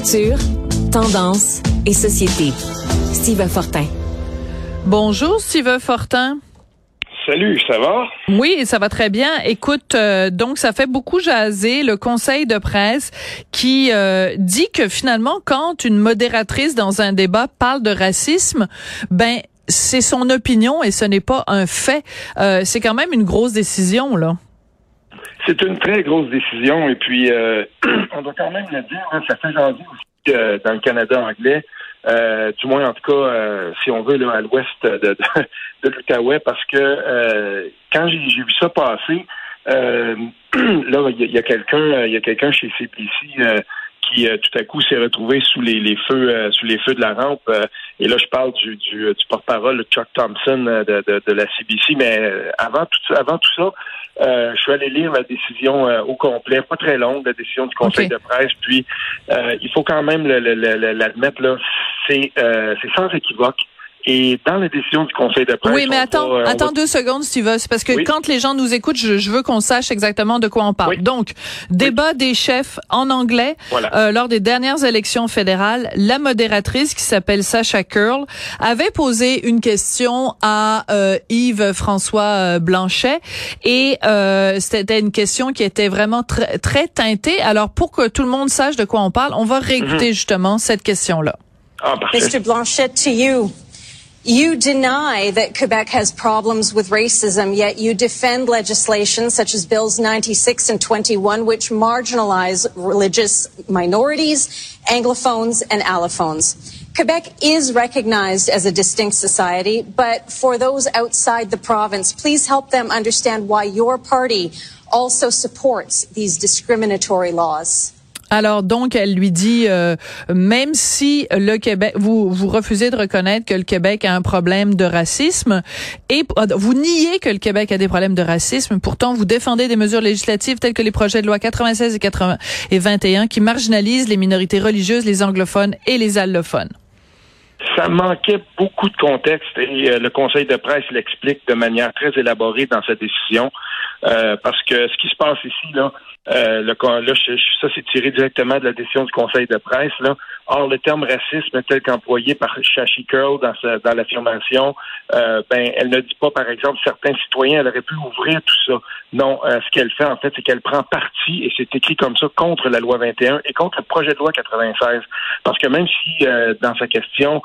Culture, tendance et société. Steve Fortin. Bonjour, Steve Fortin. Salut, ça va? Oui, ça va très bien. Écoute, euh, donc ça fait beaucoup jaser le conseil de presse qui euh, dit que finalement, quand une modératrice dans un débat parle de racisme, ben c'est son opinion et ce n'est pas un fait. Euh, c'est quand même une grosse décision, là. C'est une très grosse décision et puis on doit quand même le dire, hein, ça fait jaser aussi dans le Canada anglais. Euh, du moins en tout cas, euh, si on veut, à l'ouest de, de, parce que euh, quand j'ai vu ça passer, là, il y a, quelqu'un, il y a quelqu'un chez CPC qui tout à coup s'est retrouvé sous les, les feux sous les feux de la rampe. et là, je parle du, du, du porte-parole Chuck Thompson de, de, de, la CBC. Mais avant tout, avant tout ça, je suis allé lire la décision au complet, pas très longue, la décision du Conseil de presse. Puis, il faut quand même l'admettre là, euh, c'est sans équivoque. Et dans la décision du Conseil de presse. Oui, mais attends, euh, attends deux secondes, Steve. C'est parce que quand les gens nous écoutent, je, veux qu'on sache exactement de quoi on parle. Donc, débat des chefs en anglais euh, lors des dernières élections fédérales. La modératrice qui s'appelle Sacha Curl avait posé une question à Yves François Blanchet et c'était une question qui était vraiment très, très teintée. Alors, pour que tout le monde sache de quoi on parle, on va réécouter mhm. justement cette question-là. Oh, Mr. Blanchet, to you. You deny that Quebec has problems with racism, yet you defend legislation such as Bills 96 and 21, which marginalize religious minorities, Anglophones, and allophones. Quebec is recognized as a distinct society, but for those outside the province, please help them understand why your party also supports these discriminatory laws. Alors donc, elle lui dit, euh, même si le Québec, vous vous refusez de reconnaître que le Québec a un problème de racisme et euh, vous niez que le Québec a des problèmes de racisme, pourtant vous défendez des mesures législatives telles que les projets de loi 96 et 80 et 21 qui marginalisent les minorités religieuses, les anglophones et les allophones. Ça manquait beaucoup de contexte et euh, le Conseil de presse l'explique de manière très élaborée dans sa décision. parce que ce qui se passe ici, là, euh, là, ça, c'est tiré directement de la décision du Conseil de presse. Là. Or, le terme racisme tel qu'employé par Shashi Curl dans, dans l'affirmation, euh, ben, elle ne dit pas, par exemple, certains citoyens, elle aurait pu ouvrir tout ça. Non, euh, ce qu'elle fait, en fait, c'est qu'elle prend parti, et c'est écrit comme ça, contre la loi 21 et contre le projet de loi 96. Parce que même si, euh, dans sa question,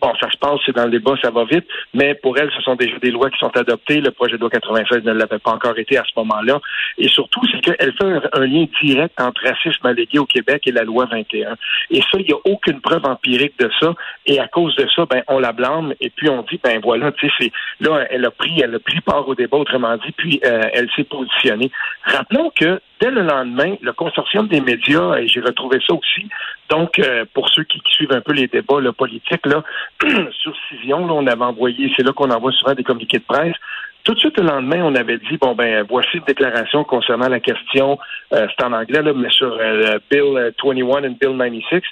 bon, ça se passe, c'est dans le débat, ça va vite, mais pour elle, ce sont déjà des lois qui sont adoptées. Le projet de loi 96 ne l'avait pas encore été à ce moment-là. Et surtout, c'est qu'elle fait un, lien direct entre racisme allégué au Québec et la loi 21. Et ça, il n'y a aucune preuve empirique de ça. Et à cause de ça, ben, on la blâme et puis on dit, ben voilà, tu sais, là, elle a pris, elle a pris part au débat, autrement dit, puis euh, elle s'est positionnée. Rappelons que dès le lendemain, le consortium des médias, et j'ai retrouvé ça aussi, donc euh, pour ceux qui, suivent un peu les débats là, politiques, là, sur Cision, là, on avait envoyé, c'est là qu'on envoie souvent des communiqués de presse, tout de suite le lendemain, on avait dit bon ben voici une déclaration concernant la question, euh, c'est en anglais là, mais sur euh, Bill 21 et Bill 96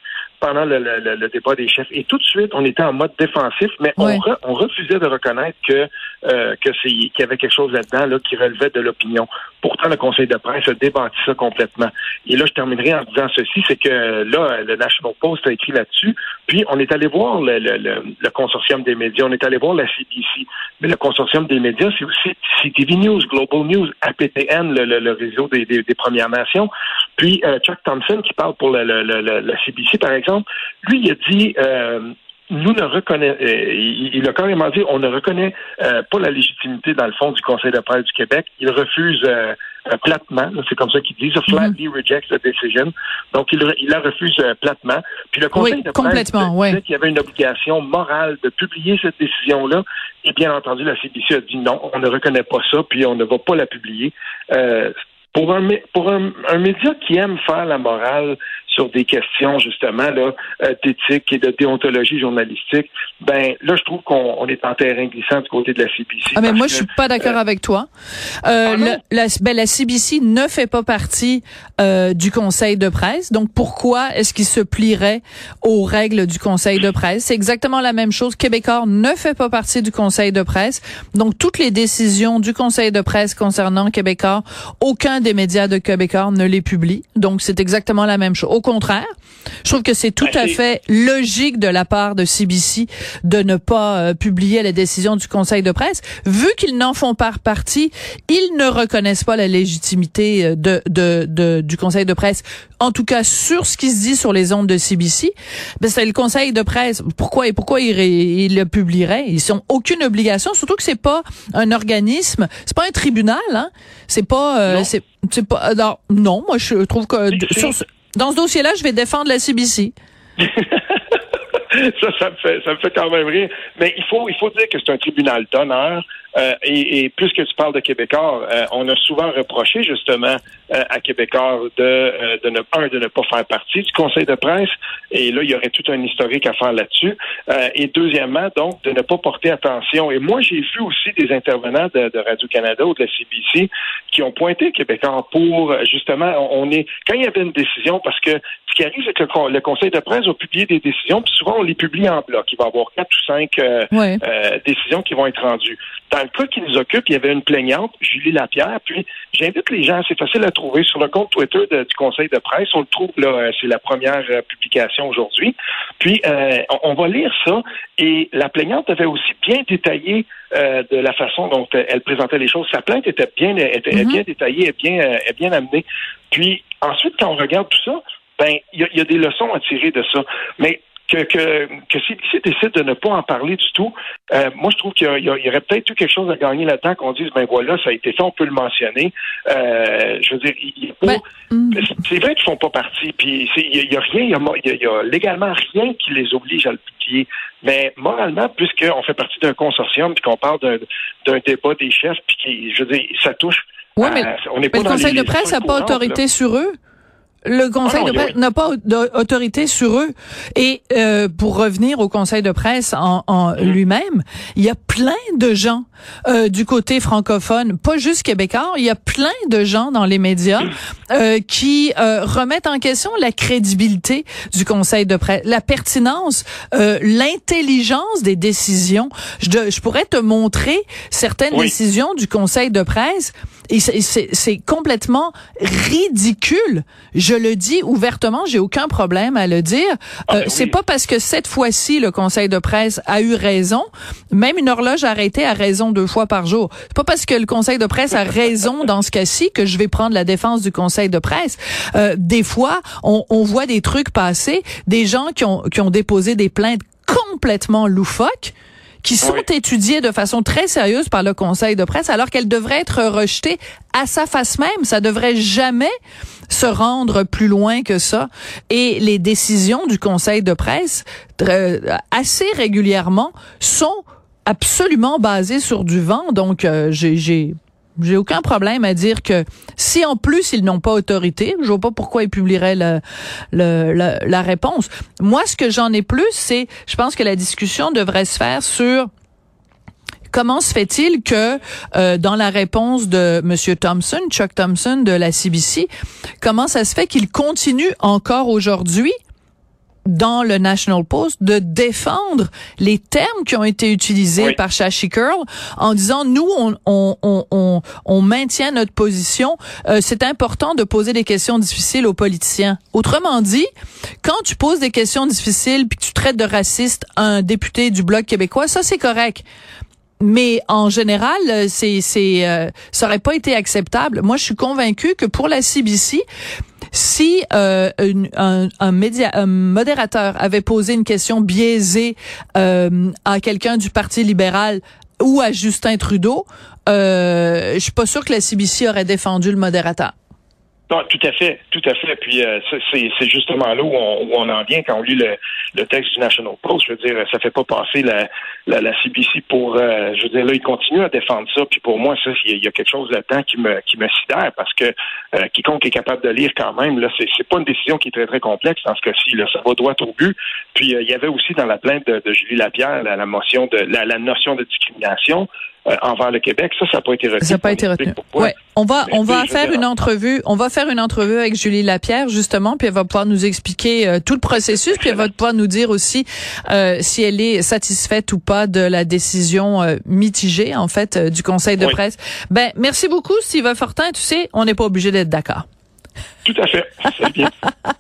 pendant le, le, le, débat des chefs. Et tout de suite, on était en mode défensif, mais on, on, refusait de reconnaître que euh, que c'est qu'il y avait quelque chose là-dedans là qui relevait de l'opinion. Pourtant, le Conseil de presse a débattu ça complètement. Et là, je terminerai en disant ceci, c'est que là, le National Post a écrit là-dessus. Puis on est allé voir le, le, le, consortium des médias, on est allé voir la CBC. Mais le consortium des médias, c'est aussi CTV News, Global News, APTN, le, réseau des, des, Premières Nations. Puis euh, Chuck Thompson, qui parle pour le, la CBC, par exemple, lui, il a dit euh, nous ne reconnaît, euh, il, a carrément dit, on ne reconnaît euh, pas la légitimité dans le fond du Conseil de presse du Québec. Il refuse euh, platement, c'est comme ça qu'il dit, mm-hmm. flatly rejects the decision. Donc il, il la refuse platement. Puis le Conseil de presse disait qu'il y avait une obligation morale de publier cette décision-là. Et bien entendu, la CBC a dit non, on ne reconnaît pas ça, puis on ne va pas la publier. Pour un, pour un, un média qui aime faire la morale sur des questions justement là euh, d'éthique et de déontologie journalistique, ben là je trouve qu'on est en terrain glissant du côté de la CBC. Ah mais moi je suis pas d'accord euh, avec toi. Euh, la, ben, la CBC ne fait pas partie euh, du Conseil de presse, donc pourquoi est-ce qu'il se plierait aux règles du Conseil de presse? C'est exactement la même chose. Québécois ne fait pas partie du Conseil de presse, donc toutes les décisions du Conseil de presse concernant Québécois, aucun des médias de Québécois ne les publie. Donc c'est exactement la même chose. Au contraire, je trouve que c'est tout ben, à fait logique de la part de CBC de ne pas euh, publier les décisions du Conseil de presse, vu qu'ils n'en font pas partie, ils ne reconnaissent pas la légitimité euh, de, de, de, du Conseil de presse, en tout cas sur ce qui se dit sur les ondes de CBC. Ben, c'est le Conseil de presse. Pourquoi et pourquoi ils, le publieraient Ils n'ont aucune obligation, surtout que c'est pas un organisme, c'est pas un tribunal, hein. C'est pas, euh, c'est, c'est pas. Non, non, moi je trouve que dans ce dossier-là, je vais défendre la CBC. ça, ça me fait, ça me fait quand même rire. Mais il faut, il faut dire que c'est un tribunal d'honneur. Euh, et, puisque tu parles de Québécois, euh, on a souvent reproché justement euh, à Québécois de, de ne, un, de ne pas faire partie du Conseil de presse. Et là, il y aurait tout un historique à faire là-dessus. et deuxièmement, donc, de ne pas porter attention. Et moi, j'ai vu aussi des intervenants de, Radio-Canada ou de la CBC qui ont pointé Québécois pour justement, on est quand il y avait une décision, parce que ce qui arrive, c'est que le, Conseil de presse va publier des décisions, puis souvent on les publie en bloc. Il va y avoir quatre ou cinq décisions qui vont être rendues. Dans le cas qui nous occupe, il y avait une plaignante, Julie Lapierre, puis j'invite les gens, c'est facile à trouver sur le compte Twitter du Conseil de presse, on le trouve là, euh, c'est la première euh, publication aujourd'hui. Puis euh, on, va lire ça, et la plaignante avait aussi bien détaillé de la façon dont elle présentait les choses. Sa plainte était bien, était mm-hmm. bien détaillée, et bien, bien amenée. Puis ensuite, quand on regarde tout ça, ben il y, y, a des leçons à tirer de ça. Mais que, que, que CBC décide de ne pas en parler du tout, euh, moi, je trouve qu'il y, aurait peut-être eu quelque chose à gagner là-dedans qu'on dise, ben voilà, ça a été fait, on peut le mentionner. Euh, je veux dire, il, ben, hmm. c'est vrai qu'ils font pas partie, puis il y, a rien, il y, a, légalement rien qui les oblige à le publier. Mais moralement, puisqu'on fait partie d'un consortium, puis qu'on parle d'un débat des chefs, puis qui, je veux dire, ça touche. Oui, mais, on est pas le Conseil de presse n'a pas autorité sur eux. Le Conseil ah de presse n'a pas d'autorité sur eux. Et euh, pour revenir au Conseil de presse en, en mm-hmm. lui-même, il y a plein de gens euh, du côté francophone, pas juste québécois, il y a plein de gens dans les médias euh, qui euh, remettent en question la crédibilité du Conseil de presse, la pertinence, euh, l'intelligence des décisions. Je, je, pourrais te montrer certaines décisions du Conseil de presse et c'est complètement ridicule. Je le dis ouvertement, j'ai aucun problème à le dire. Ah, euh, ben c'est pas parce que cette fois-ci le Conseil de presse a eu raison, même une horloge arrêtée a raison deux fois par jour. C'est pas parce que le Conseil de presse a raison dans ce cas-ci que je vais prendre la défense du Conseil de presse. Euh, des fois, on, on voit des trucs passer, des gens qui ont, qui ont déposé des plaintes complètement loufoques qui sont étudiées de façon très sérieuse par le Conseil de presse, alors qu'elles devraient être rejetées à sa face même. Ça devrait jamais se rendre plus loin que ça. Et les décisions du Conseil de presse, euh, assez régulièrement, sont absolument basées sur du vent. Donc, euh, j'ai j'ai aucun problème à dire que si en plus ils n'ont pas autorité, je vois pas pourquoi ils publieraient le, le, la, réponse. Moi, ce que j'en ai plus, c'est, je pense que la discussion devrait se faire sur comment se fait-il que euh, dans la réponse de Monsieur Thompson, Chuck Thompson de la CBC, comment ça se fait qu'il continue encore aujourd'hui dans le National Post de défendre les termes qui ont été utilisés par Shashi Curl en disant nous on on on on, maintient notre position. Euh, c'est important de poser des questions difficiles aux politiciens. Autrement dit quand tu poses des questions difficiles puis tu traites de raciste un député du bloc québécois ça c'est correct mais en général, c'est c'est euh, ça aurait pas été acceptable. Moi, je suis convaincue que pour la CBC, si euh, un, modérateur avait posé une question biaisée euh, à quelqu'un du Parti libéral ou à Justin Trudeau, euh, je suis pas sûre que la CBC aurait défendu le modérateur. Non, tout à fait, tout à fait. Puis euh, c'est justement là où on, en vient quand on lit le, le, texte du National Post. Je veux dire, ça fait pas passer la, la, la CBC pour. Euh, je veux dire, là, il continue à défendre ça. Puis pour moi, ça, il y, a quelque chose là-dedans qui me qui me sidère parce que euh, quiconque est capable de lire quand même, là, c'est pas une décision qui est très très complexe dans ce cas-ci. Là, ça va droit au but. Puis il y avait aussi dans la plainte de, de Julie Lapierre la, la motion de la, la notion de discrimination. Euh, envers le Québec. Ça, ça n'a pas été retenu. Ça n'a pas été retenu. Ouais. On va, on va faire une entrevue. On va faire une entrevue avec Julie Lapierre justement, puis elle va pouvoir nous expliquer euh, tout le processus, puis elle va pouvoir nous dire aussi euh, si elle est satisfaite ou pas de la décision mitigée en fait du Conseil de presse. Ben, merci beaucoup, Steve Fortin. Tu sais, on n'est pas obligé d'être d'accord. Tout à fait. C'est bien.